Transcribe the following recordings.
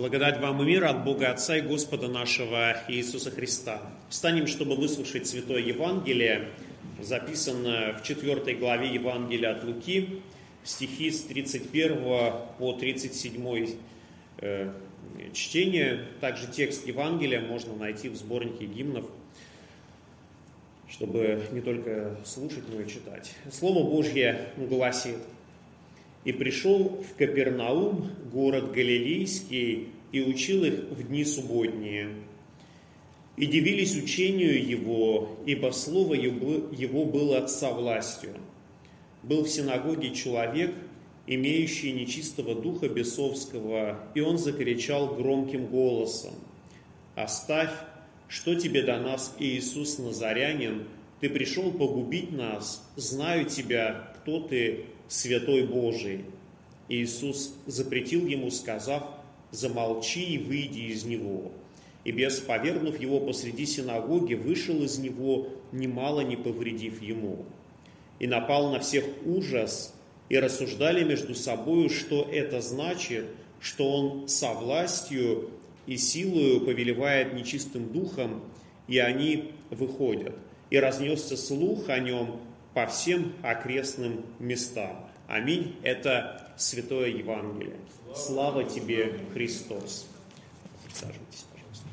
Благодать вам и мир от Бога Отца и Господа нашего Иисуса Христа. Встанем, чтобы выслушать Святое Евангелие, записанное в 4 главе Евангелия от Луки, стихи с 31 по 37 э, чтение. Также текст Евангелия можно найти в сборнике гимнов, чтобы не только слушать, но и читать. Слово Божье гласит – и пришел в Капернаум, город Галилейский, и учил их в дни субботние. И дивились учению его, ибо слово его было со властью. Был в синагоге человек, имеющий нечистого духа бесовского, и он закричал громким голосом, «Оставь, что тебе до нас, Иисус Назарянин, ты пришел погубить нас, знаю тебя, кто ты, святой Божий. Иисус запретил ему, сказав, замолчи и выйди из него. И бес, повергнув его посреди синагоги, вышел из него, немало не повредив ему. И напал на всех ужас, и рассуждали между собою, что это значит, что он со властью и силою повелевает нечистым духом, и они выходят. И разнесся слух о нем по всем окрестным местам. Аминь. Это Святое Евангелие. Слава тебе, Христос. Саживайтесь, пожалуйста.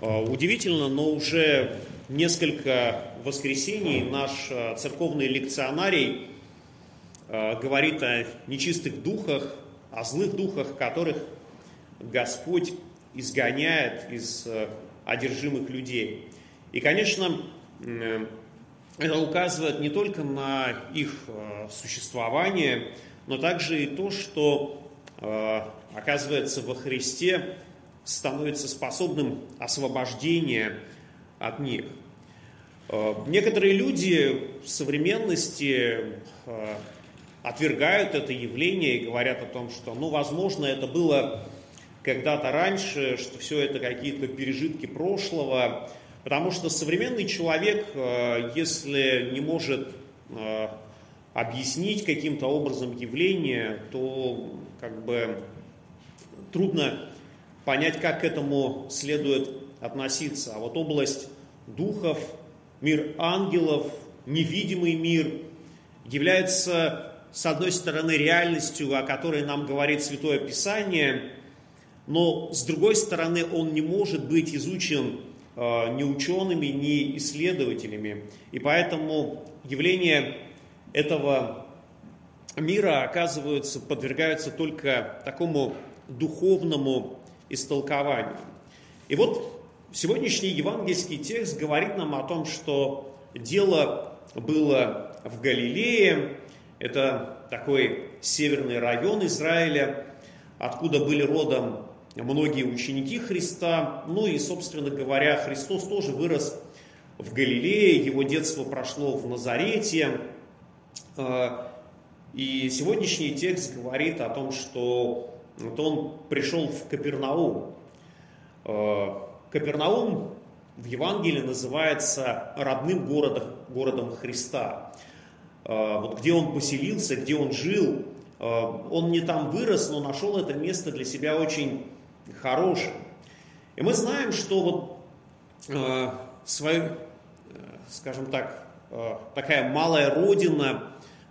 А, удивительно, но уже несколько воскресений наш а, церковный лекционарий а, говорит о нечистых духах, о злых духах, которых Господь изгоняет из одержимых людей. И, конечно, это указывает не только на их э, существование, но также и то, что, э, оказывается, во Христе становится способным освобождения от них. Э, некоторые люди в современности отвергают это явление и говорят о том, что, ну, возможно, это было когда-то раньше, что все это какие-то пережитки прошлого, Потому что современный человек, э, если не может э, объяснить каким-то образом явление, то как бы трудно понять, как к этому следует относиться. А вот область духов, мир ангелов, невидимый мир является, с одной стороны, реальностью, о которой нам говорит Святое Писание, но с другой стороны, он не может быть изучен ни учеными, ни исследователями. И поэтому явления этого мира, оказываются, подвергаются только такому духовному истолкованию. И вот сегодняшний евангельский текст говорит нам о том, что дело было в Галилее, это такой северный район Израиля, откуда были родом многие ученики Христа. Ну и, собственно говоря, Христос тоже вырос в Галилее, его детство прошло в Назарете. А, и сегодняшний текст говорит о том, что вот он пришел в Капернаум. А, Капернаум в Евангелии называется родным городом, городом Христа. А, вот где он поселился, где он жил, он не там вырос, но нашел это место для себя очень хорошим. И мы знаем, что вот э, свою, э, скажем так, э, такая малая родина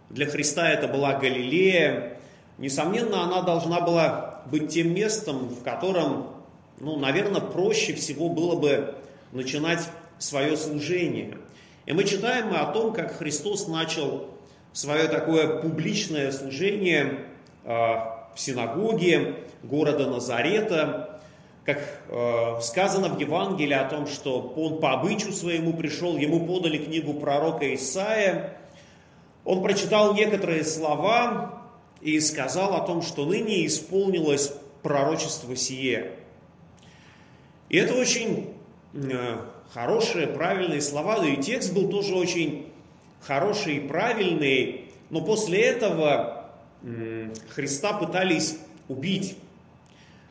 для Христа это была Галилея. Несомненно, она должна была быть тем местом, в котором, ну, наверное, проще всего было бы начинать свое служение. И мы читаем о том, как Христос начал свое такое публичное служение э, синагоге, города Назарета, как э, сказано в Евангелии о том, что он по обычаю своему пришел, ему подали книгу пророка Исаия, он прочитал некоторые слова и сказал о том, что ныне исполнилось пророчество сие. И это очень э, хорошие, правильные слова, да и текст был тоже очень хороший и правильный, но после этого Христа пытались убить.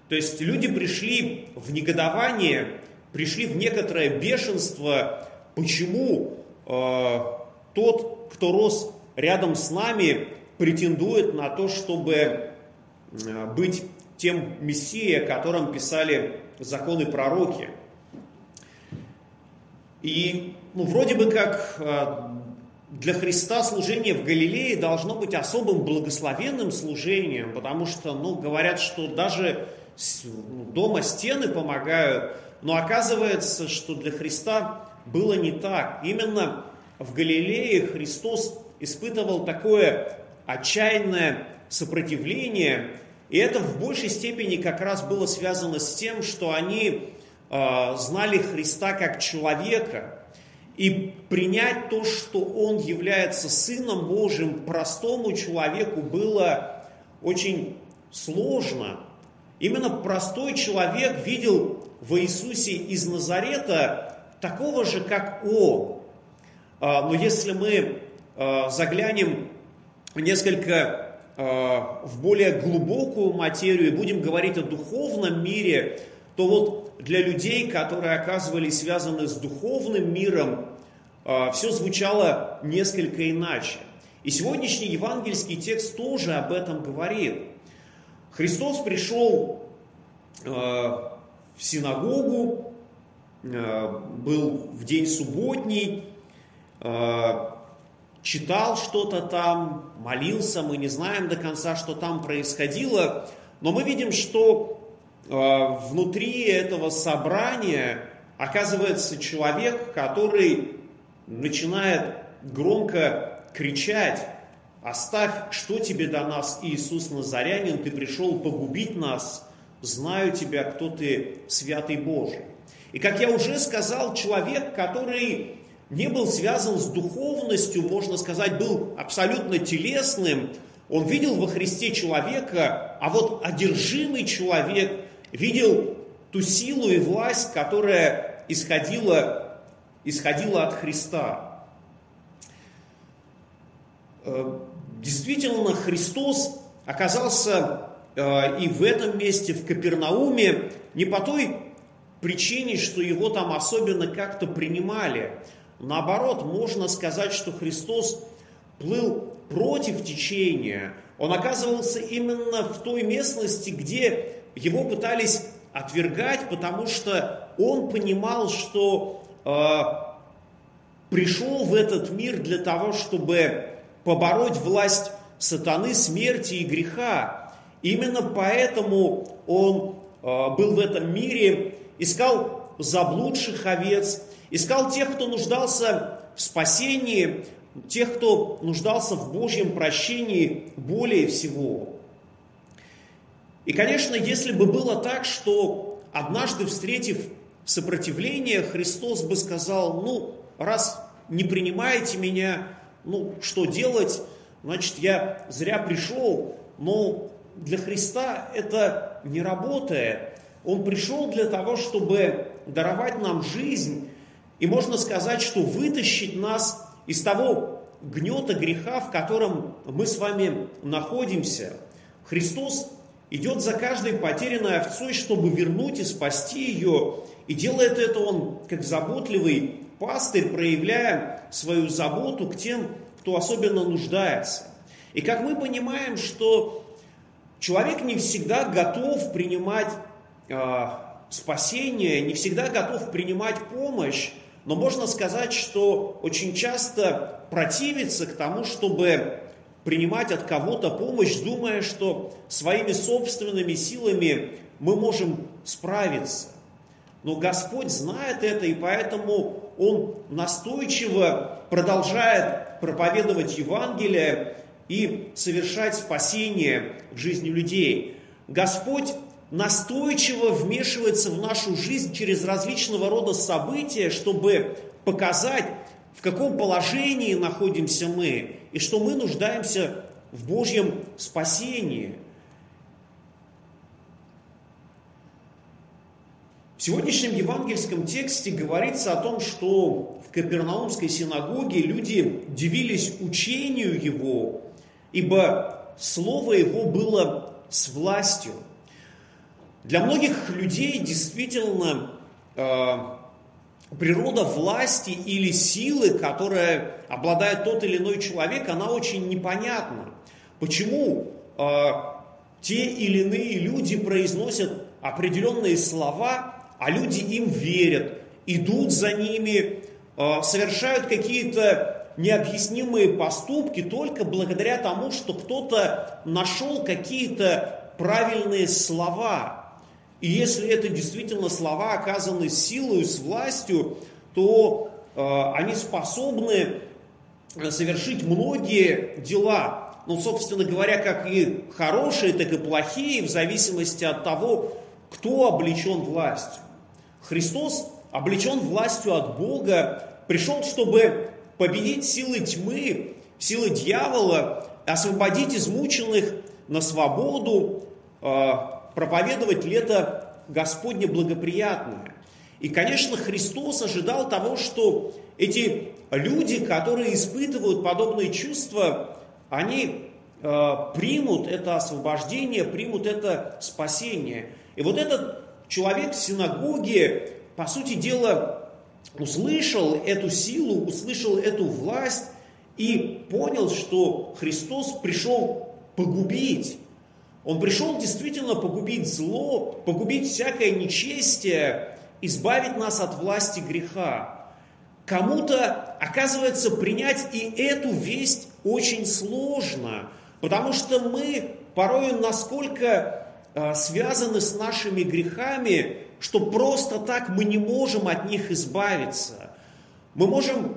То есть люди пришли в негодование, пришли в некоторое бешенство, почему э, тот, кто рос рядом с нами, претендует на то, чтобы быть тем Мессией, о котором писали законы пророки. И ну, вроде бы как для Христа служение в Галилее должно быть особым благословенным служением, потому что, ну, говорят, что даже ну, дома стены помогают, но оказывается, что для Христа было не так. Именно в Галилее Христос испытывал такое отчаянное сопротивление, и это в большей степени как раз было связано с тем, что они э, знали Христа как человека, и принять то, что он является Сыном Божьим, простому человеку было очень сложно. Именно простой человек видел в Иисусе из Назарета такого же, как он. А, но если мы а, заглянем несколько а, в более глубокую материю и будем говорить о духовном мире, то вот для людей, которые оказывались связаны с духовным миром, все звучало несколько иначе. И сегодняшний евангельский текст тоже об этом говорит. Христос пришел в синагогу, был в день субботний, читал что-то там, молился, мы не знаем до конца, что там происходило, но мы видим, что внутри этого собрания оказывается человек, который начинает громко кричать, оставь, что тебе до нас, Иисус Назарянин, ты пришел погубить нас, знаю тебя, кто ты, святый Божий. И как я уже сказал, человек, который не был связан с духовностью, можно сказать, был абсолютно телесным. Он видел во Христе человека, а вот одержимый человек видел ту силу и власть, которая исходила, исходила от Христа. Э, действительно, Христос оказался э, и в этом месте, в Капернауме, не по той причине, что его там особенно как-то принимали, Наоборот, можно сказать, что Христос плыл против течения. Он оказывался именно в той местности, где его пытались отвергать, потому что он понимал, что э, пришел в этот мир для того, чтобы побороть власть сатаны, смерти и греха. Именно поэтому он э, был в этом мире, искал заблудших овец, Искал тех, кто нуждался в спасении, тех, кто нуждался в Божьем прощении более всего. И, конечно, если бы было так, что однажды встретив сопротивление, Христос бы сказал, ну, раз не принимаете меня, ну, что делать, значит, я зря пришел, но для Христа это не работает. Он пришел для того, чтобы даровать нам жизнь, и можно сказать, что вытащить нас из того гнета греха, в котором мы с вами находимся. Христос идет за каждой потерянной овцой, чтобы вернуть и спасти ее. И делает это Он как заботливый пастырь, проявляя свою заботу к тем, кто особенно нуждается. И как мы понимаем, что человек не всегда готов принимать э, спасение, не всегда готов принимать помощь, но можно сказать, что очень часто противится к тому, чтобы принимать от кого-то помощь, думая, что своими собственными силами мы можем справиться. Но Господь знает это, и поэтому Он настойчиво продолжает проповедовать Евангелие и совершать спасение в жизни людей. Господь настойчиво вмешивается в нашу жизнь через различного рода события, чтобы показать, в каком положении находимся мы, и что мы нуждаемся в Божьем спасении. В сегодняшнем евангельском тексте говорится о том, что в Капернаумской синагоге люди дивились учению его, ибо слово его было с властью – для многих людей действительно э, природа власти или силы, которая обладает тот или иной человек, она очень непонятна. Почему э, те или иные люди произносят определенные слова, а люди им верят, идут за ними, э, совершают какие-то необъяснимые поступки только благодаря тому, что кто-то нашел какие-то правильные слова. И если это действительно слова, оказаны силой, с властью, то э, они способны совершить многие дела. Ну, собственно говоря, как и хорошие, так и плохие, в зависимости от того, кто облечен властью. Христос облечен властью от Бога, пришел, чтобы победить силы тьмы, силы дьявола, освободить измученных на свободу, э, проповедовать лето Господне благоприятное. И, конечно, Христос ожидал того, что эти люди, которые испытывают подобные чувства, они э, примут это освобождение, примут это спасение. И вот этот человек в синагоге, по сути дела, услышал эту силу, услышал эту власть и понял, что Христос пришел погубить. Он пришел действительно погубить зло, погубить всякое нечестие, избавить нас от власти греха. Кому-то, оказывается, принять и эту весть очень сложно, потому что мы порой насколько а, связаны с нашими грехами, что просто так мы не можем от них избавиться. Мы можем,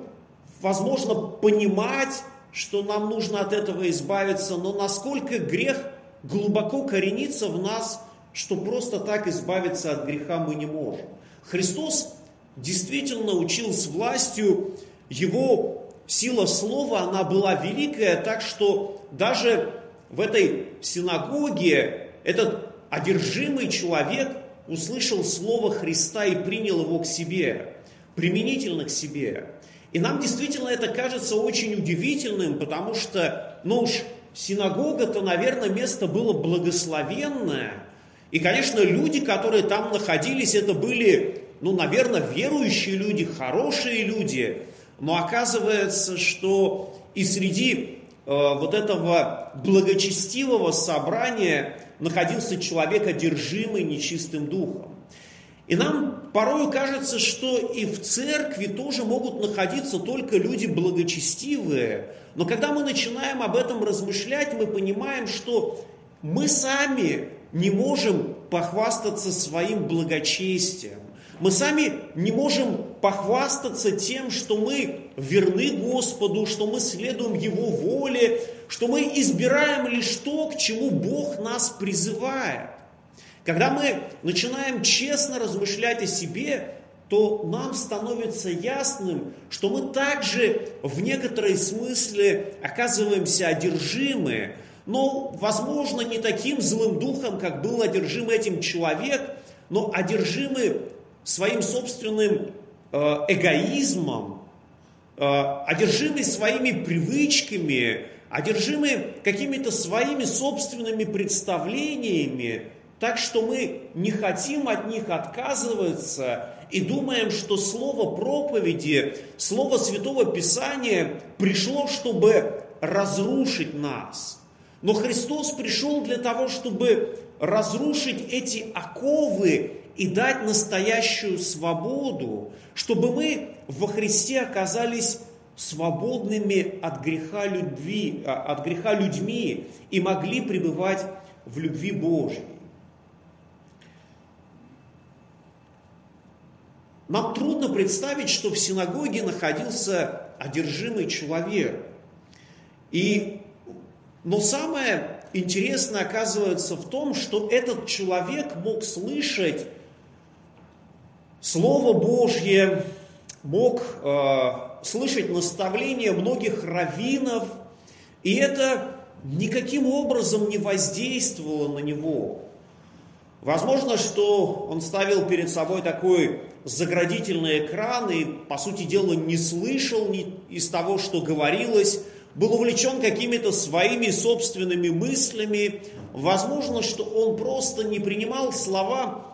возможно, понимать, что нам нужно от этого избавиться, но насколько грех глубоко коренится в нас, что просто так избавиться от греха мы не можем. Христос действительно учил с властью, его сила слова, она была великая, так что даже в этой синагоге этот одержимый человек услышал Слово Христа и принял его к себе, применительно к себе. И нам действительно это кажется очень удивительным, потому что, ну уж синагога-то, наверное, место было благословенное. И, конечно, люди, которые там находились, это были, ну, наверное, верующие люди, хорошие люди. Но оказывается, что и среди э, вот этого благочестивого собрания находился человек, одержимый нечистым духом. И нам порой кажется, что и в церкви тоже могут находиться только люди благочестивые. Но когда мы начинаем об этом размышлять, мы понимаем, что мы сами не можем похвастаться своим благочестием. Мы сами не можем похвастаться тем, что мы верны Господу, что мы следуем Его воле, что мы избираем лишь то, к чему Бог нас призывает. Когда мы начинаем честно размышлять о себе, то нам становится ясным, что мы также в некоторой смысле оказываемся одержимы, но, возможно, не таким злым духом, как был одержим этим человек, но одержимы своим собственным э, эгоизмом, э, одержимы своими привычками, одержимы какими-то своими собственными представлениями, так что мы не хотим от них отказываться и думаем, что слово проповеди, слово Святого Писания пришло, чтобы разрушить нас. Но Христос пришел для того, чтобы разрушить эти оковы и дать настоящую свободу, чтобы мы во Христе оказались свободными от греха, любви, а, от греха людьми и могли пребывать в любви Божьей. Нам трудно представить, что в синагоге находился одержимый человек. И, но самое интересное оказывается в том, что этот человек мог слышать Слово Божье, мог э, слышать наставления многих раввинов, и это никаким образом не воздействовало на него. Возможно, что он ставил перед собой такой заградительный экран и, по сути дела, не слышал ни из того, что говорилось, был увлечен какими-то своими собственными мыслями. Возможно, что он просто не принимал слова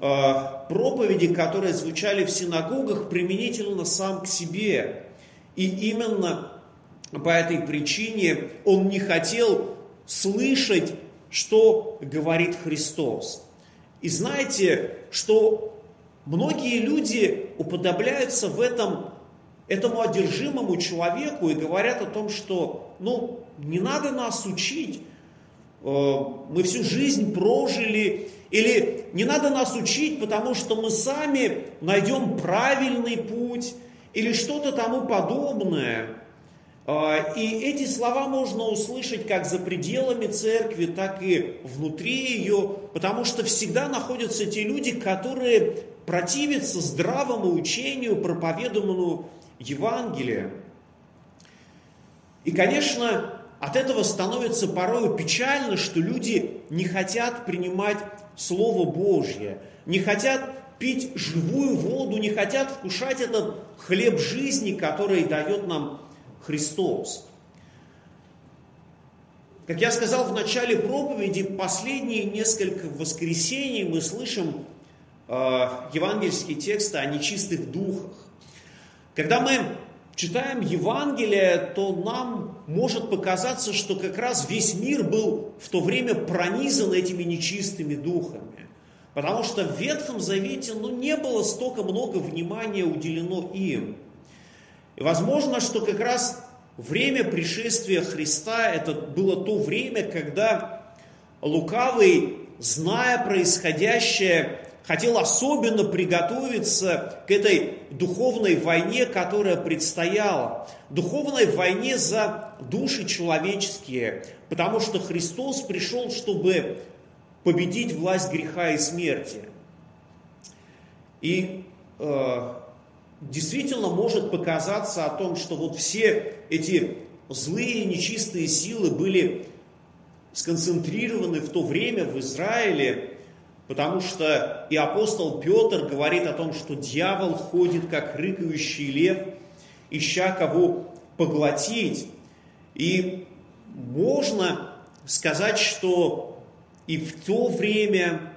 Э, проповеди, которые звучали в синагогах, применительно сам к себе. И именно по этой причине он не хотел слышать что говорит Христос. И знаете, что многие люди уподобляются в этом этому одержимому человеку и говорят о том, что ну, не надо нас учить, э, мы всю жизнь прожили, или не надо нас учить, потому что мы сами найдем правильный путь, или что-то тому подобное. Э, и эти слова можно услышать как за пределами церкви, так и внутри ее, потому что всегда находятся те люди, которые противятся здравому учению, проповедованному Евангелия. И, конечно, от этого становится порой печально, что люди не хотят принимать Слово Божье, не хотят пить живую воду, не хотят вкушать этот хлеб жизни, который дает нам Христос. Как я сказал в начале проповеди, последние несколько воскресений мы слышим э, евангельские тексты о нечистых духах. Когда мы читаем Евангелие, то нам может показаться, что как раз весь мир был в то время пронизан этими нечистыми духами. Потому что в Ветхом Завете ну, не было столько много внимания уделено им. И возможно, что как раз время пришествия Христа это было то время, когда лукавый, зная происходящее, хотел особенно приготовиться к этой духовной войне, которая предстояла. Духовной войне за души человеческие, потому что Христос пришел, чтобы победить власть греха и смерти. И э, действительно может показаться о том, что вот все эти злые, нечистые силы были сконцентрированы в то время в Израиле, Потому что и апостол Петр говорит о том, что дьявол ходит, как рыкающий лев, ища кого поглотить. И можно сказать, что и в то время,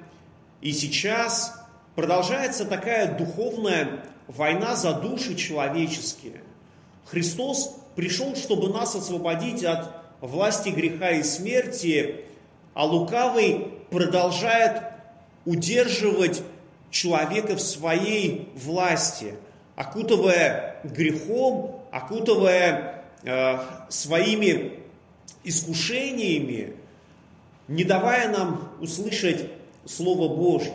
и сейчас продолжается такая духовная война за души человеческие. Христос пришел, чтобы нас освободить от власти греха и смерти, а лукавый продолжает удерживать человека в своей власти, окутывая грехом, окутывая э, своими искушениями, не давая нам услышать Слово Божье.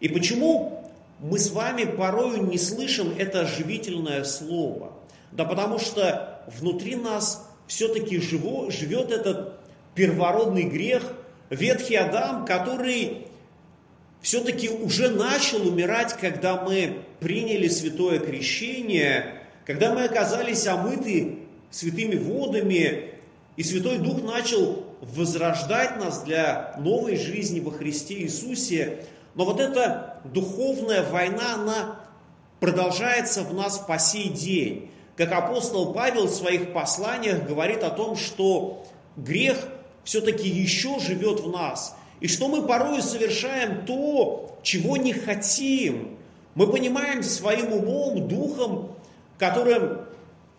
И почему мы с вами порою не слышим это оживительное Слово? Да потому что внутри нас все-таки живет этот первородный грех, ветхий Адам, который все-таки уже начал умирать, когда мы приняли святое крещение, когда мы оказались омыты святыми водами, и Святой Дух начал возрождать нас для новой жизни во Христе Иисусе. Но вот эта духовная война, она продолжается в нас по сей день. Как апостол Павел в своих посланиях говорит о том, что грех все-таки еще живет в нас – и что мы порой совершаем то, чего не хотим. Мы понимаем своим умом, духом, которым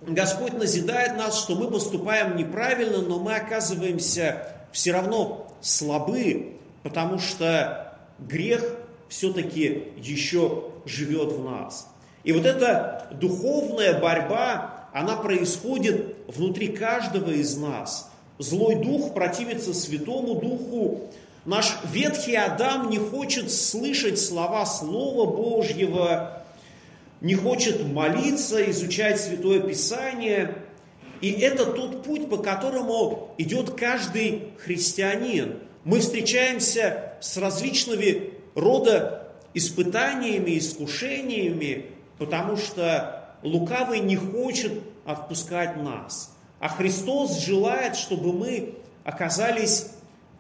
Господь назидает нас, что мы поступаем неправильно, но мы оказываемся все равно слабы, потому что грех все-таки еще живет в нас. И вот эта духовная борьба, она происходит внутри каждого из нас. Злой дух противится Святому Духу, Наш ветхий Адам не хочет слышать слова Слова Божьего, не хочет молиться, изучать Святое Писание. И это тот путь, по которому идет каждый христианин. Мы встречаемся с различными рода испытаниями, искушениями, потому что лукавый не хочет отпускать нас. А Христос желает, чтобы мы оказались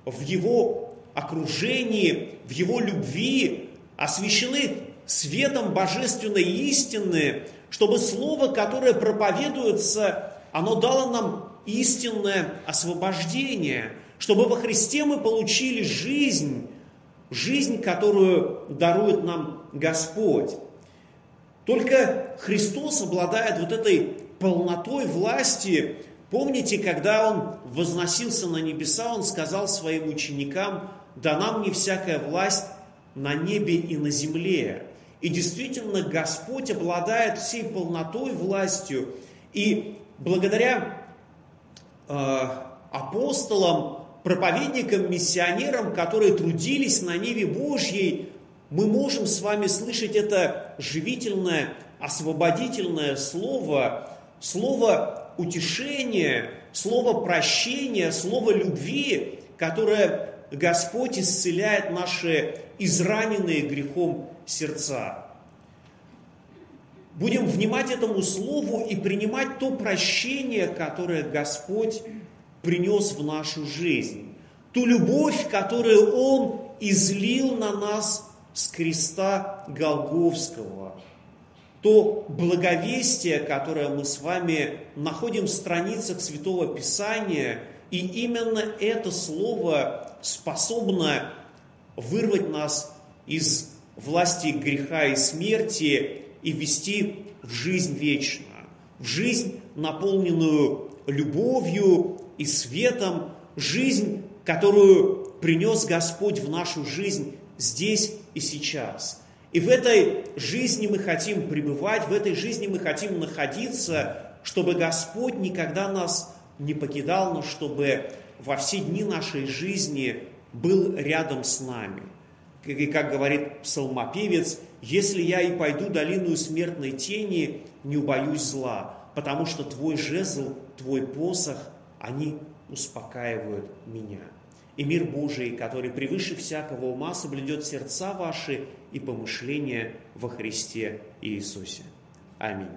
в Его окружении, в Его любви, освящены светом божественной истины, чтобы Слово, которое проповедуется, оно дало нам истинное освобождение, чтобы во Христе мы получили жизнь, жизнь, которую дарует нам Господь. Только Христос обладает вот этой полнотой власти Помните, когда он возносился на небеса, он сказал своим ученикам, дана мне всякая власть на небе и на земле. И действительно, Господь обладает всей полнотой властью. И благодаря э, апостолам, проповедникам, миссионерам, которые трудились на Ниве Божьей, мы можем с вами слышать это живительное, освободительное слово, слово утешения, слово прощения, слово любви, которое Господь исцеляет наши израненные грехом сердца. Будем внимать этому слову и принимать то прощение, которое Господь принес в нашу жизнь. Ту любовь, которую Он излил на нас с креста Голговского. То благовестие, которое мы с вами находим в страницах Святого Писания, и именно это слово способно вырвать нас из власти греха и смерти и вести в жизнь вечную, в жизнь, наполненную любовью и светом, жизнь, которую принес Господь в нашу жизнь здесь и сейчас. И в этой жизни мы хотим пребывать, в этой жизни мы хотим находиться, чтобы Господь никогда нас не покидал, но чтобы во все дни нашей жизни был рядом с нами. И как говорит псалмопевец, «Если я и пойду долину смертной тени, не убоюсь зла, потому что Твой жезл, Твой посох, они успокаивают меня» и мир Божий, который превыше всякого ума соблюдет сердца ваши и помышления во Христе Иисусе. Аминь.